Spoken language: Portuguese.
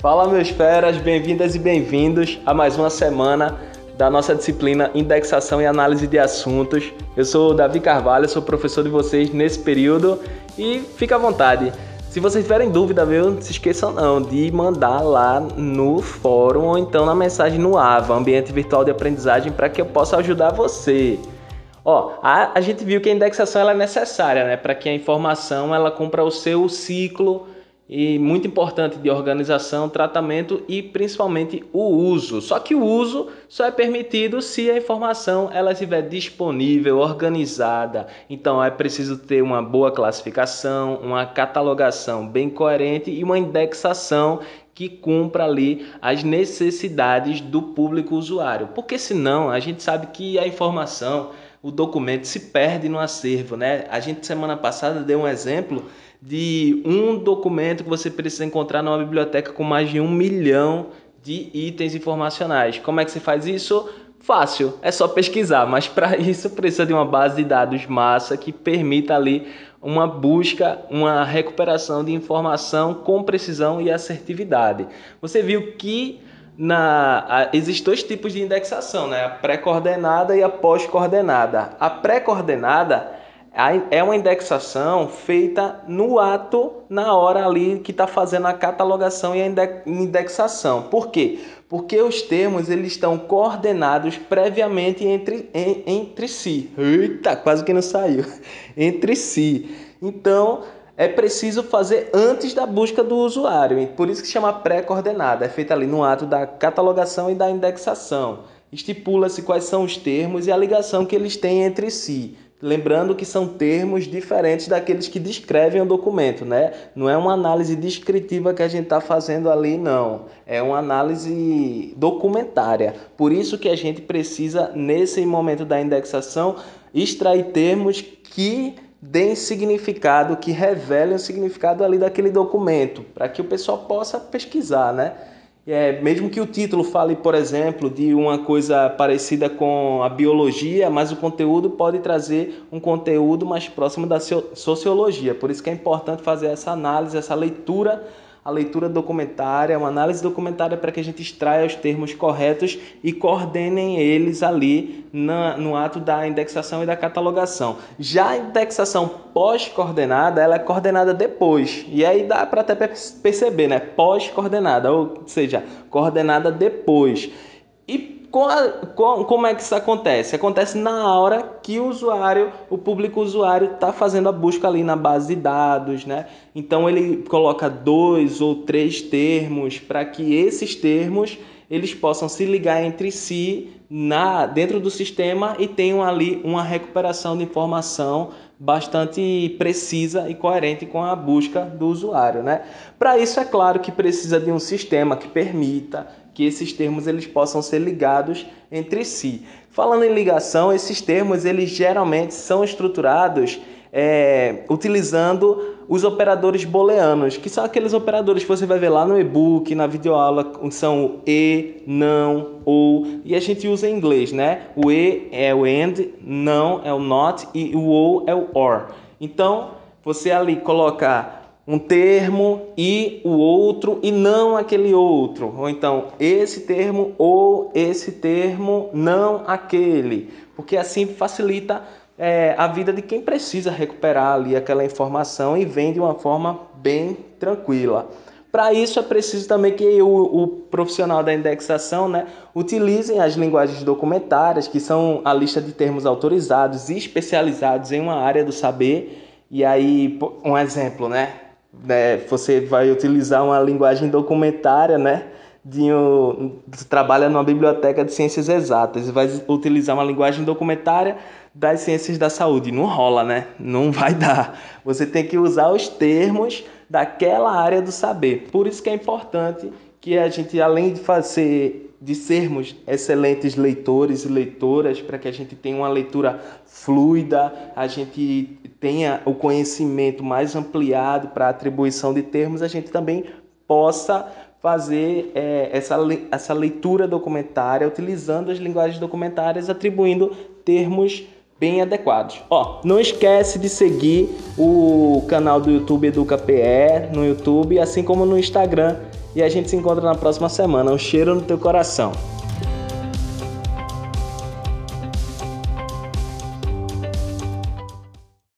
Fala, meus feras, bem-vindas e bem-vindos a mais uma semana da nossa disciplina Indexação e Análise de Assuntos. Eu sou o Davi Carvalho, sou professor de vocês nesse período e fica à vontade. Se vocês tiverem dúvida, viu, não se esqueçam não de mandar lá no fórum ou então na mensagem no AVA, Ambiente Virtual de Aprendizagem, para que eu possa ajudar você. Ó, a, a gente viu que a indexação ela é necessária, né, para que a informação ela cumpra o seu ciclo e muito importante de organização, tratamento e principalmente o uso. Só que o uso só é permitido se a informação ela estiver disponível, organizada. Então é preciso ter uma boa classificação, uma catalogação bem coerente e uma indexação que cumpra ali as necessidades do público usuário. Porque senão a gente sabe que a informação, o documento se perde no acervo, né? A gente semana passada deu um exemplo de um documento que você precisa encontrar numa biblioteca com mais de um milhão de itens informacionais. Como é que se faz isso? Fácil, é só pesquisar, mas para isso precisa de uma base de dados massa que permita ali uma busca, uma recuperação de informação com precisão e assertividade. Você viu que na, existem dois tipos de indexação, né? a pré-coordenada e a pós-coordenada. A pré-coordenada é uma indexação feita no ato, na hora ali que está fazendo a catalogação e a indexação. Por quê? Porque os termos eles estão coordenados previamente entre, em, entre si. Eita, quase que não saiu. Entre si. Então, é preciso fazer antes da busca do usuário. Por isso que chama pré-coordenada. É feita ali no ato da catalogação e da indexação. Estipula-se quais são os termos e a ligação que eles têm entre si. Lembrando que são termos diferentes daqueles que descrevem o documento, né? Não é uma análise descritiva que a gente está fazendo ali, não. É uma análise documentária. Por isso que a gente precisa, nesse momento da indexação, extrair termos que deem significado, que revelem o significado ali daquele documento, para que o pessoal possa pesquisar, né? É, mesmo que o título fale, por exemplo, de uma coisa parecida com a biologia, mas o conteúdo pode trazer um conteúdo mais próximo da sociologia. Por isso que é importante fazer essa análise, essa leitura a leitura documentária, uma análise documentária para que a gente extraia os termos corretos e coordenem eles ali na, no ato da indexação e da catalogação. Já a indexação pós-coordenada, ela é coordenada depois. E aí dá para até perceber, né? Pós-coordenada, ou seja, coordenada depois. E como é que isso acontece? Acontece na hora que o usuário, o público usuário, está fazendo a busca ali na base de dados, né? Então ele coloca dois ou três termos para que esses termos eles possam se ligar entre si na dentro do sistema e tenham ali uma recuperação de informação bastante precisa e coerente com a busca do usuário, né? Para isso é claro que precisa de um sistema que permita que esses termos eles possam ser ligados entre si. Falando em ligação, esses termos eles geralmente são estruturados é, utilizando os operadores booleanos, que são aqueles operadores que você vai ver lá no e-book, na videoaula, são o e, não, ou, e a gente usa em inglês, né? O e é o and, não é o not e o ou é o or. Então, você ali coloca um termo e o outro e não aquele outro. Ou então, esse termo ou esse termo, não aquele. Porque assim facilita é, a vida de quem precisa recuperar ali aquela informação e vem de uma forma bem tranquila. Para isso é preciso também que o, o, profissional da indexação né, utilizem as linguagens documentárias, que são a lista de termos autorizados e especializados em uma área do saber. E aí, um exemplo, né? né, você vai utilizar uma linguagem documentária, né? De um, trabalha numa biblioteca de ciências exatas e vai utilizar uma linguagem documentária das ciências da saúde. Não rola, né? Não vai dar. Você tem que usar os termos daquela área do saber. Por isso que é importante que a gente, além de fazer de sermos excelentes leitores e leitoras, para que a gente tenha uma leitura fluida, a gente tenha o conhecimento mais ampliado para atribuição de termos, a gente também possa fazer é, essa, essa leitura documentária utilizando as linguagens documentárias, atribuindo termos bem adequados. Ó, não esquece de seguir o canal do YouTube EducaPE no YouTube, assim como no Instagram e a gente se encontra na próxima semana. Um cheiro no teu coração.